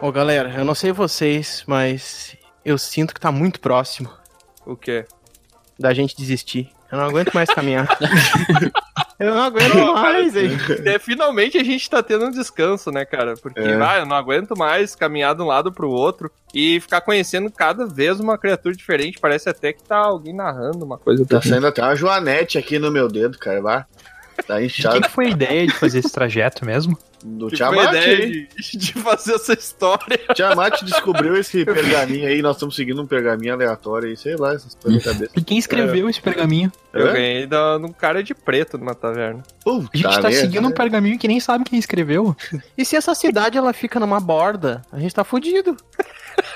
Ô galera, eu não sei vocês, mas eu sinto que tá muito próximo O quê? da gente desistir. Eu não aguento mais caminhar. eu não aguento mais, hein? É, finalmente a gente tá tendo um descanso, né, cara? Porque, É. vai, eu não aguento mais caminhar de um lado pro outro e ficar conhecendo cada vez uma criatura diferente. Parece até que tá alguém narrando uma coisa. Tá saindo até uma joanete aqui no meu dedo, cara. Vá. Tá De inchado quem que foi a ideia de fazer esse trajeto mesmo? do Que foi a Tiamat. ideia de, de fazer essa história. Tiamat descobriu esse pergaminho aí. Nós estamos seguindo um pergaminho aleatório aí, sei lá, essas coisas na cabeça. E quem escreveu esse pergaminho? Eu É? ganhei da, num cara de preto numa taverna. Puta A gente tá merda. seguindo um pergaminho que nem sabe quem escreveu. E se essa cidade ela fica numa borda, a gente tá fudido.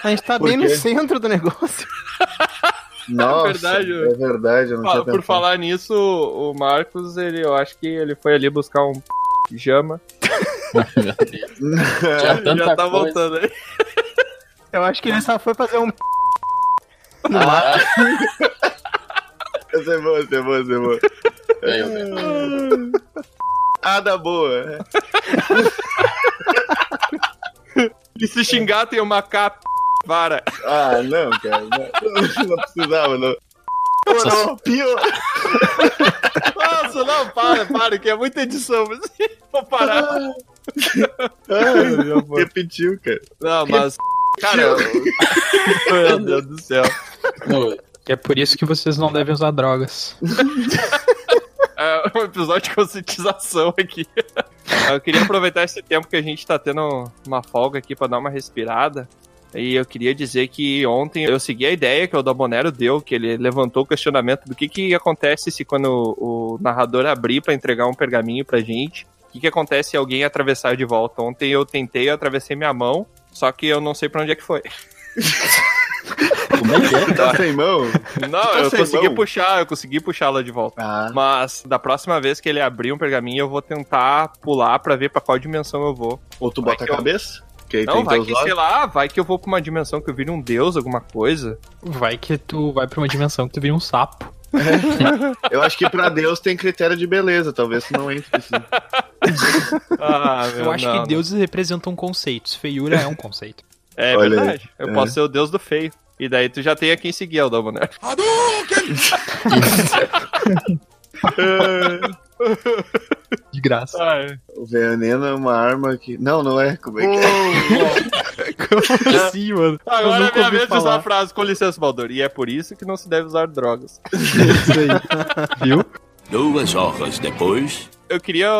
A gente tá Por bem no centro do negócio. Nossa, É verdade, É verdade, eu não tinha Por pensado. falar nisso, o Marcos, ele, eu acho que ele foi ali buscar um pijama. Meu Deus. Tinha tanta Já tá coisa. voltando aí. Eu acho que ele só foi fazer um. Ah, Essa é boa, essa é boa, essa é boa. Ah, da boa. E se xingar tem uma capa. Vara. Ah, não, cara. Não, não precisava, não. Não, pior. Nossa, não, para, para, que é muita edição. mas Vou parar. Ah, repetiu, cara. Não, mas. Cara, eu- meu Deus do céu. Não, É por isso que vocês não devem usar drogas. É um episódio de conscientização aqui. Eu queria aproveitar esse tempo que a gente tá tendo uma folga aqui pra dar uma respirada. E eu queria dizer que ontem eu segui a ideia que o Dabonero deu, que ele levantou o questionamento do que, que acontece se quando o, o narrador abrir pra entregar um pergaminho pra gente, o que, que acontece se alguém atravessar de volta. Ontem eu tentei, eu atravessei minha mão, só que eu não sei pra onde é que foi. como é que é? Tá sem mão? Não, tá eu consegui mão? puxar, eu consegui puxá-la de volta. Ah, Mas da próxima vez que ele abrir um pergaminho, eu vou tentar pular pra ver pra qual dimensão eu vou. ou tu Vai bota a eu- cabeça? Aí Não, tem vai que, olhos. sei lá, vai que eu vou pra uma dimensão que eu vire um deus, alguma coisa. Vai que tu vai pra uma dimensão que tu vira um sapo. Eu acho que pra Deus tem critério de beleza, talvez não entre assim. Ah, meu, Eu acho não, que não. deuses representam conceitos. Feiura é um conceito. É Olha aí. verdade. Eu É. posso ser o deus do feio. E daí tu já tem a quem seguir, Aldão, né? De graça. O veneno é uma arma que. Não, não é. Como é que é? Como assim, mano? Agora é minha vez de usar a frase, com licença, Baldur. E é por isso que não se deve usar drogas. Isso aí. Viu? Duas horas depois. eu queria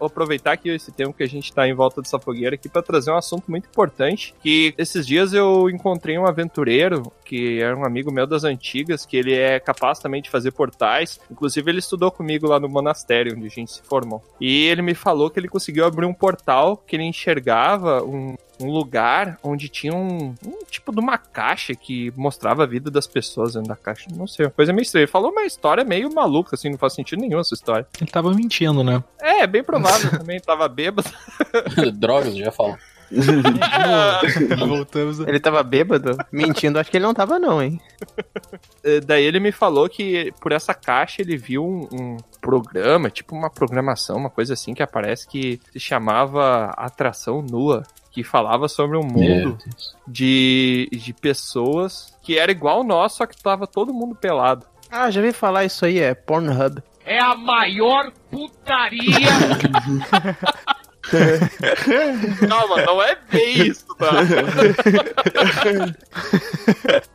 aproveitar aqui esse tempo que a gente tá em volta dessa fogueira aqui para trazer um assunto muito importante, que esses dias eu encontrei um aventureiro, que era um amigo meu das antigas, que ele é capaz também de fazer portais, inclusive ele estudou comigo lá no monastério, onde a gente se formou. E ele me falou que ele conseguiu abrir um portal, que ele enxergava um, um lugar onde tinha um, um tipo de uma caixa que mostrava a vida das pessoas dentro da caixa. Não sei, uma coisa meio estranha. Ele falou uma história meio maluca, assim, não faz sentido nenhum essa história. Ele tava mentindo, né? É, bem provável também, tava bêbado. Drogas, já falo. Voltamos a... Ele tava bêbado? Mentindo, acho que ele não tava, não, hein? Eh, Daí ele me falou que por essa caixa ele viu um, um programa, tipo uma programação, uma coisa assim que aparece que se chamava Atração Nua. Que falava sobre um mundo de, de pessoas que era igual o nosso, só que tava todo mundo pelado. Ah, já vi falar isso aí, é Pornhub. É a maior putaria Calma, não é bem isso, tá?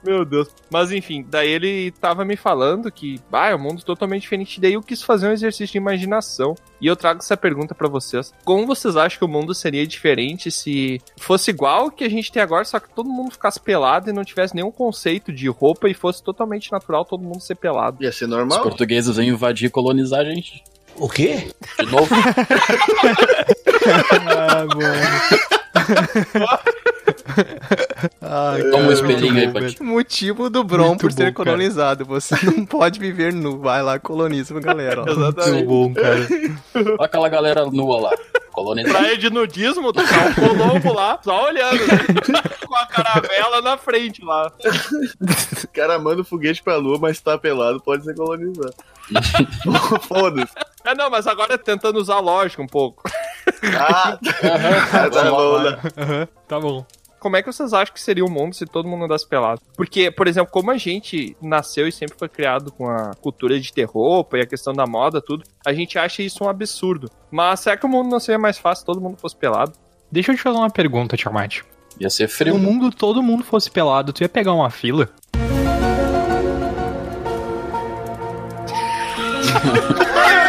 Meu Deus. Mas enfim, daí ele tava me falando que, ah, é um mundo totalmente diferente. Daí eu quis fazer um exercício de imaginação. E eu trago essa pergunta pra vocês. Como vocês acham que o mundo seria diferente se fosse igual o que a gente tem agora, só que todo mundo ficasse pelado e não tivesse nenhum conceito de roupa e fosse totalmente natural todo mundo ser pelado? Ia ser Os normal? portugueses vão invadir e colonizar a gente. O quê? De novo. Ah, mano. Ai, Toma um cara, espelhinho aí, velho. Motivo do Bron Muito por ser bom, cara. colonizado. Você não pode viver nu. Vai lá, coloniza, galera. ó. Muito bom, cara. Olha aquela galera nua lá. colonizar. Praia de nudismo, tu tá um colombo lá, só olhando, né? Com a caravela na frente lá. O cara manda o foguete pra lua, mas tá pelado, pode ser colonizado. Foda-se. É, não, mas agora tentando usar lógica um pouco. Ah, tá, tá bom, né? Aham, tá bom. Como é que vocês acham que seria o mundo se todo mundo andasse pelado? Porque, por exemplo, como a gente nasceu e sempre foi criado com a cultura de ter roupa e a questão da moda, tudo, a gente acha isso um absurdo. Mas será que o mundo não seria mais fácil se todo mundo fosse pelado? Deixa eu te fazer uma pergunta, Tiamat. Ia ser Se frio. o mundo, todo mundo fosse pelado, tu ia pegar uma fila?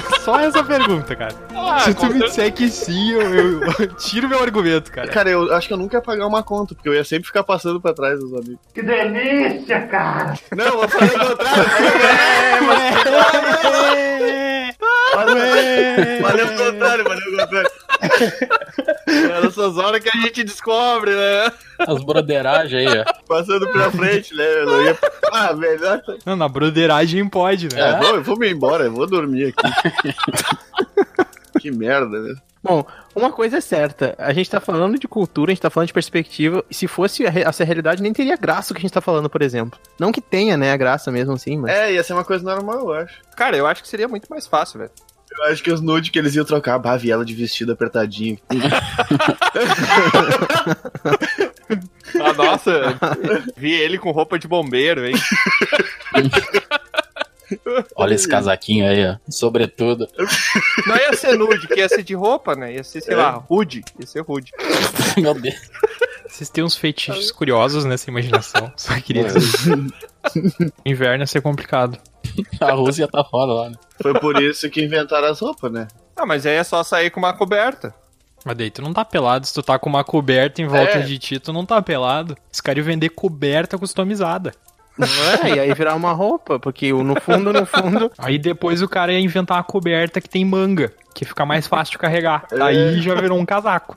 Só essa pergunta, cara. Ah, Se tu me disser que sim, eu, eu- eu tiro meu argumento, cara. Cara, eu acho que eu nunca ia pagar uma conta, porque eu ia sempre ficar passando pra trás dos amigos. Que delícia, cara! Não, vou fazer o contrário. Valeu o contrário, valeu o contrário. É nessas horas que a gente descobre, né? As broderagem aí, ó. Passando pra frente, né? Eu não ia... Ah, melhor. Não, na broderagem pode, né? É, vou, eu vou me embora, eu vou dormir aqui. que merda, né? Bom, uma coisa é certa, a gente tá falando de cultura, a gente tá falando de perspectiva, e se fosse essa realidade, nem teria graça o que a gente tá falando, por exemplo. Não que tenha, né, a graça mesmo assim, mas... É, ia ser uma coisa normal, eu acho. Cara, eu acho que seria muito mais fácil, velho. Eu acho que os nudes que eles iam trocar, bah, vi ela de vestido apertadinho. Ah, nossa, vi ele com roupa de bombeiro, hein? Olha esse casaquinho aí, ó. Sobretudo. Não ia ser nude, que ia ser de roupa, né? Ia ser, sei lá, rude. Ia ser rude. Meu Deus. Vocês têm uns feitiços curiosos nessa imaginação. Só queria dizer. Inverno ia ser complicado. A Rússia tá foda lá, né? Foi por isso que inventaram as roupas, né? Ah, mas aí é só sair com uma coberta. Mas daí tu não tá pelado. Se tu tá com uma coberta em volta É. de ti, tu não tá pelado. Os caras iam vender coberta customizada. Não é, e aí virar uma roupa, porque o- no fundo, no fundo... Aí depois o cara ia inventar uma coberta que tem manga, que fica mais fácil de carregar. Aí já virou um casaco.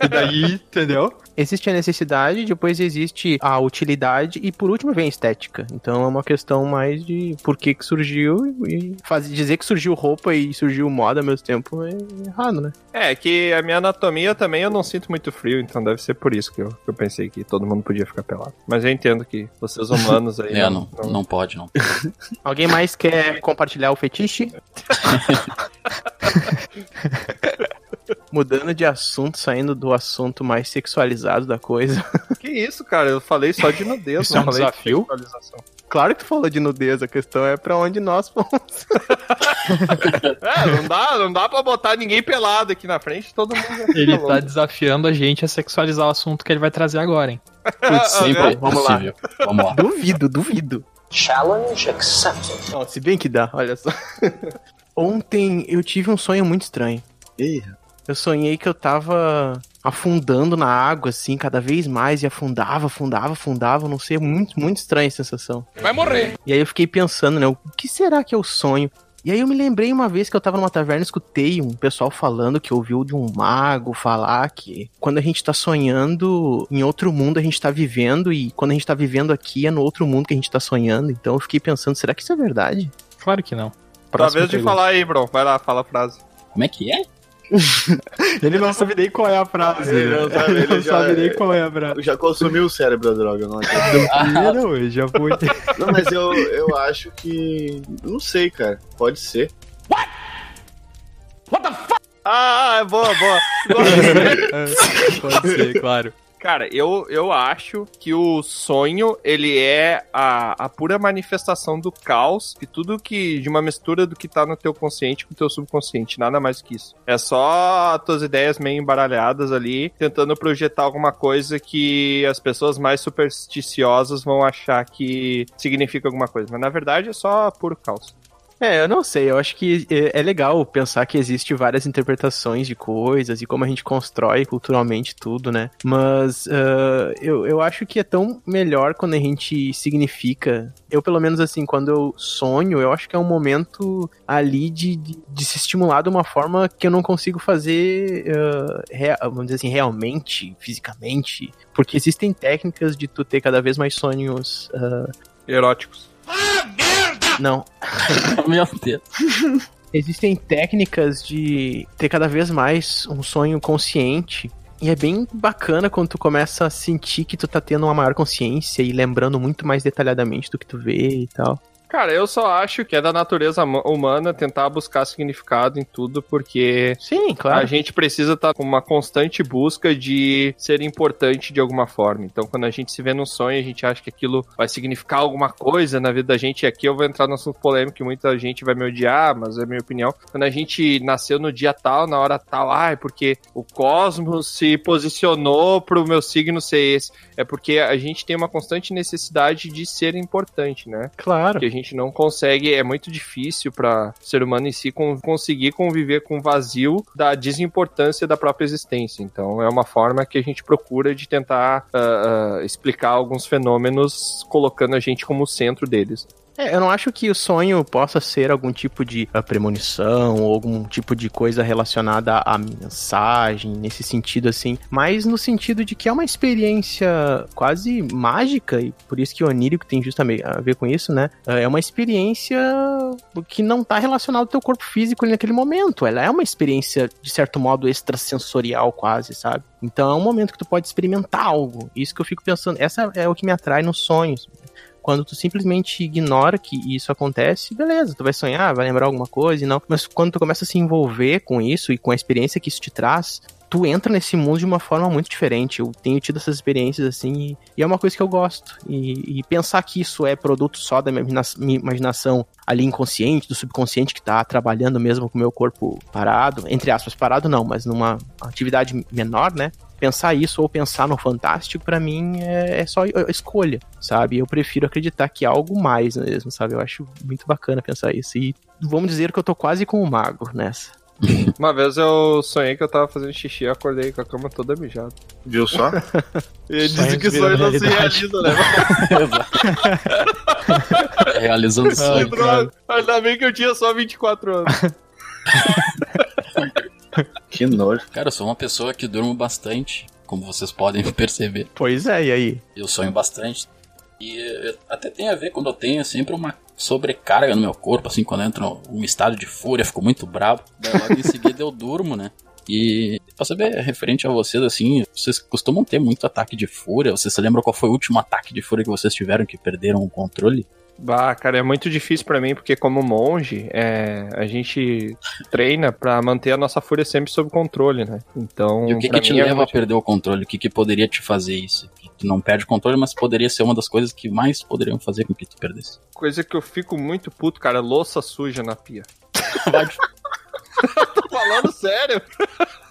E daí, entendeu? Existe a necessidade, depois existe a utilidade e por último vem a estética. Então é uma questão mais de por que que surgiu e fazer, dizer que surgiu roupa e surgiu moda ao mesmo tempo é errado, né? É, que a minha anatomia também eu não sinto muito frio, então deve ser por isso que eu, que eu pensei que todo mundo podia ficar pelado. Mas eu entendo que vocês humanos aí. É, não, não pode, não. Alguém mais quer compartilhar o fetiche? Mudando de assunto, saindo do assunto mais sexualizado da coisa. Que isso, cara? Eu falei só de nudez, Isso não é um falei de desafio? sexualização. Claro que tu falou de nudez, a questão é pra onde nós fomos. É, não dá, não dá pra botar ninguém pelado aqui na frente, todo mundo Ele tá desafiando a gente a sexualizar o assunto que ele vai trazer agora, hein? Sempre é vamos lá. Vamos lá. Duvido, duvido. Challenge accepted. Ó, se bem que dá, olha só. Ontem eu tive um sonho muito estranho. Ih, Eu sonhei que eu tava afundando na água, assim, cada vez mais, e afundava, afundava, afundava, não sei, muito, muito estranha a sensação. Vai morrer! E aí eu fiquei pensando, né, o que será que é o sonho? E aí eu me lembrei uma vez que eu tava numa taverna, escutei um pessoal falando que ouviu de um mago falar que quando a gente tá sonhando em outro mundo, a gente tá vivendo, e quando a gente tá vivendo aqui é no outro mundo que a gente tá sonhando. Então eu fiquei pensando, será que isso é verdade? Claro que não. Tá Próxima vez de falar aí, bro. Vai lá, fala a frase. Como é que é? Ele não sabe nem qual é a frase. Ele não sabe, ele não já- sabe nem qual é a frase. já consumiu o cérebro da droga, não. Ah, não, eu já fui. Não, mas eu, eu acho que. Não sei, cara. Pode ser. Ah, boa, boa. Pode ser, claro. Cara, eu, eu acho que o sonho, ele é a, a pura manifestação do caos e tudo que, de uma mistura do que tá no teu consciente com o teu subconsciente, nada mais que isso. É só as tuas ideias meio embaralhadas ali, tentando projetar alguma coisa que as pessoas mais supersticiosas vão achar que significa alguma coisa, mas na verdade é só puro caos. É, eu não sei, eu acho que é é legal pensar que existe várias interpretações de coisas e como a gente constrói culturalmente tudo, né? Mas ah, eu, eu acho que é tão melhor quando a gente significa. Eu, pelo menos assim, quando eu sonho, eu acho que é um momento ali de, de, de se estimular de uma forma que eu não consigo fazer, ah, rea- vamos dizer assim, realmente, fisicamente. Porque existem técnicas de tu ter cada vez mais sonhos. Ah, Eróticos. não, Meu Deus. Existem técnicas de ter cada vez mais um sonho consciente. E é bem bacana quando tu começa a sentir que tu tá tendo uma maior consciência e lembrando muito mais detalhadamente do que tu vê e tal. Cara, eu só acho que é da natureza ma- humana tentar buscar significado em tudo, porque Sim, claro. a gente precisa estar com uma constante busca de ser importante de alguma forma. Então, quando a gente se vê num sonho, a gente acha que aquilo vai significar alguma coisa na vida da gente. E aqui eu vou entrar no assunto polêmico que muita gente vai me odiar, mas é a minha opinião. Quando a gente nasceu no dia tal, na hora tal, ah, é porque o cosmos se posicionou pro meu signo ser esse. É porque a gente tem uma constante necessidade de ser importante, né? Claro. que a gente não consegue, é muito difícil para ser humano em si con- conseguir conviver com o vazio da desimportância da própria existência. Então é uma forma que a gente procura de tentar ah, ah, explicar alguns fenômenos colocando a gente como centro deles. É, eu não acho que o sonho possa ser algum tipo de ah, premonição ou algum tipo de coisa relacionada à mensagem, nesse sentido assim, mas no sentido de que é uma experiência quase mágica, e por isso que o onírico tem justamente a ver com isso, né? Ah, É uma experiência que não tá relacionada ao teu corpo físico naquele momento. Ela é uma experiência, de certo modo, extrasensorial quase, sabe? Então é um momento que tu pode experimentar algo. Isso que eu fico pensando, essa é o que me atrai nos sonhos. Quando tu simplesmente ignora que isso acontece, beleza, tu vai sonhar, vai lembrar alguma coisa e não. Mas quando tu começa a se envolver com isso e com a experiência que isso te traz, tu entra nesse mundo de uma forma muito diferente. Eu tenho tido essas experiências assim e, e é uma coisa que eu gosto. E, e pensar que isso é produto só da minha, minha imaginação ali inconsciente, do subconsciente que tá trabalhando mesmo com o meu corpo parado, entre aspas, parado não, mas numa atividade menor, né? Pensar isso ou pensar no fantástico, pra mim, é, é só escolha, sabe? Eu prefiro acreditar que é algo mais mesmo, sabe? Eu acho muito bacana pensar isso. E vamos dizer que eu tô quase com o mago nessa. Uma vez eu sonhei que eu tava fazendo xixi e acordei com a cama toda mijada. Viu só? E Sonhos dizem que sonho não se realiza, né? Realizando sonho. droga. Ainda bem que eu tinha só 24 anos. Que nojo. Cara, eu sou uma pessoa que durmo bastante, como vocês podem perceber. Pois é, e aí? Eu sonho bastante. E até tem a ver quando eu tenho sempre uma sobrecarga no meu corpo, assim, quando eu entro num estado de fúria, fico muito bravo. Daí logo em seguida eu durmo, né? E pra saber, referente a vocês, assim, vocês costumam ter muito ataque de fúria? Vocês se lembram qual foi o último ataque de fúria que vocês tiveram que perderam o controle? Bah, cara, é muito difícil pra mim, porque como monge, é, a gente treina pra manter a nossa fúria sempre sob controle, né? Então, E o que, que te é leva a muito- perder o controle? O que, que poderia te fazer isso? Tu não perde o controle, mas poderia ser uma das coisas que mais poderiam fazer com que tu perdesse. coisa que eu fico muito puto, cara, louça suja na pia. Vai, Tô falando sério.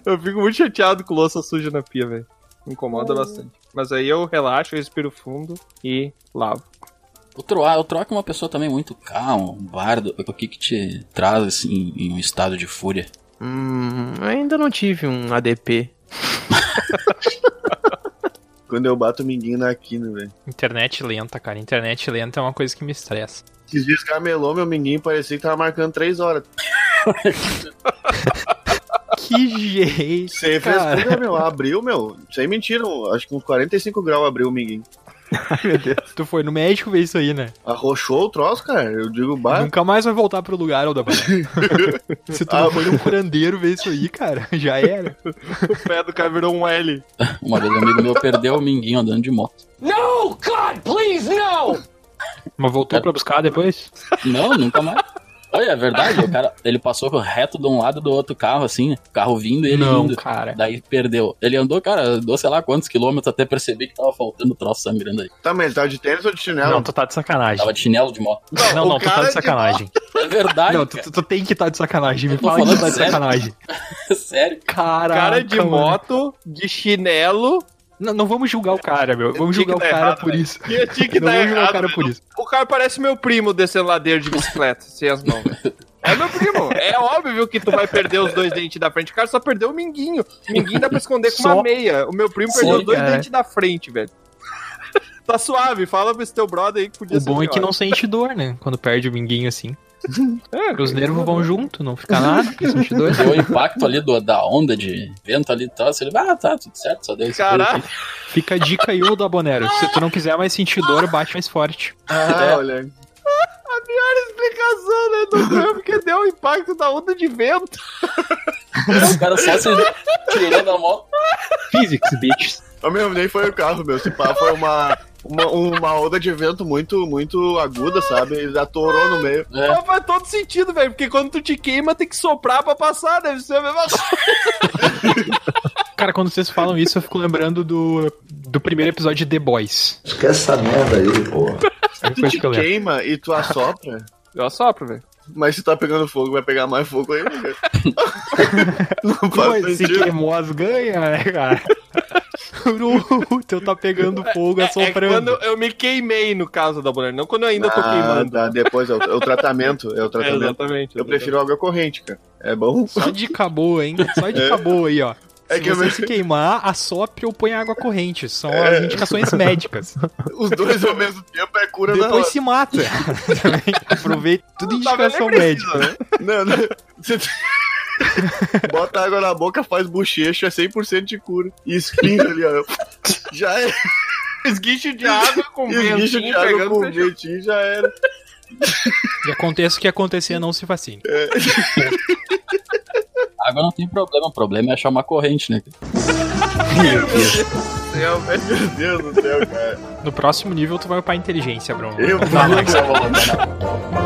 eu fico muito chateado com louça suja na pia, velho. Me incomoda bastante. Mas aí eu relaxo, respiro fundo e lavo. O Troá, o Troá é uma pessoa também muito calma, um bardo. O que que te traz, assim, em um estado de fúria? Hum, eu ainda não tive um ADP. Quando eu bato o minguinho na quina, velho. Internet lenta, cara. Internet lenta é uma coisa que me estressa. Esses dias camelou meu minguinho, parecia que tava marcando 3 horas. Que jeito, Você fez cara. meu. Abriu, meu. Sem mentira, acho que uns 45 graus abriu o minguinho. Tu foi no médico ver isso aí, né? Arrochou o troço, cara. Eu digo, bah. Nunca mais vai voltar pro lugar, Aldabano. Se tu Ah, foi no curandeiro ver isso aí, cara, já era. O pé do cara virou um L. Uma vez um amigo meu perdeu o minguinho andando de moto. No, God, please, no! Mas voltou pra buscar depois? Não, nunca mais. Olha, é verdade, o cara, ele passou reto de um lado do outro carro, assim, o carro vindo e ele Não, indo. cara. Daí perdeu. Ele andou, cara, andou sei lá quantos quilômetros até perceber que tava faltando troço sangrando aí. Tá, mas ele tava de tênis ou de chinelo? Não, tu tá de sacanagem. Tava de chinelo de moto. Não, o não, tu tá de de sacanagem. É verdade, Não, tu, tu- tu tem que estar de sacanagem. Me fala que tá de sério. sacanagem. sério. Caraca, Cara de mano. moto, de chinelo. Não, não vamos julgar o cara, meu. Vamos julgar o cara errado, por velho. isso. Tinha, tinha que Não dar julgar o errado. cara por isso. O cara parece meu primo descendo ladeira de bicicleta, sem as mãos. É meu primo. É óbvio que tu vai perder os dois dentes da frente. O cara só perdeu o minguinho. O minguinho dá pra esconder com Só? uma meia. O meu primo Sim, perdeu os dois cara. dentes da frente, velho. Tá suave, fala pra esse teu brother aí que podia O ser bom é que não sente dor, né? Quando perde o minguinho assim. É, Os nervos vão junto, não fica nada. Deu o impacto ali do- da onda de vento ali e tal. Você, ele, ah, tá, tudo certo, só deu esse aqui. Fica a dica aí, ô do Abonero. Se tu não quiser mais sentir dor, bate mais forte. Ah, olha. aí. A pior razão, né, doutor? Porque deu o impacto da onda de vento. O cara só se tirou da moto. Physics, bitches. Ô, meu, nem foi o carro, meu. Se pá, foi uma, uma, uma onda de vento muito, muito aguda, sabe? Ele atorou no meio. É. Mas faz todo sentido, velho. Porque quando tu te queima, tem que soprar pra passar. Deve ser a mesma coisa. Cara, quando vocês falam isso, eu fico lembrando do, do primeiro episódio de The Boys. Esquece essa merda aí, pô. É Tu te que queima e tu assopra, Eu assopro, velho. mas se tá pegando fogo, vai pegar mais fogo cara. Não faz Mas se sentido. queimou as ganha, né, cara? O teu tá pegando fogo, É, é assoprando. quando eu me queimei, no caso da mulher. Não quando eu ainda tô Ah, queimando. tá, depois é o, é o tratamento, é o É, tratamento. exatamente. Eu prefiro água corrente, cara. É bom. Só dica boa, hein? Só dica boa aí, ó. É se que eu você me- se queimar, assopre ou põe água corrente. São É. as indicações médicas. Os dois ao mesmo tempo é cura na Depois hora. se mata. Aproveita tudo indicação precisa, médica. Não, não. Você bota água na boca, faz bochecho, é 100% de cura. E espinha ali, ó. Já é. Esguicho de água com Esguicho ventinho de água com ventinho já era. E aconteça o que acontecer, não se vacine. Água não tem problema, o problema é achar uma corrente, né? Meu Deus. Céu, velho. Meu Deus do céu, cara. No próximo nível, tu vai upar inteligência, Bruno. Eu vou botar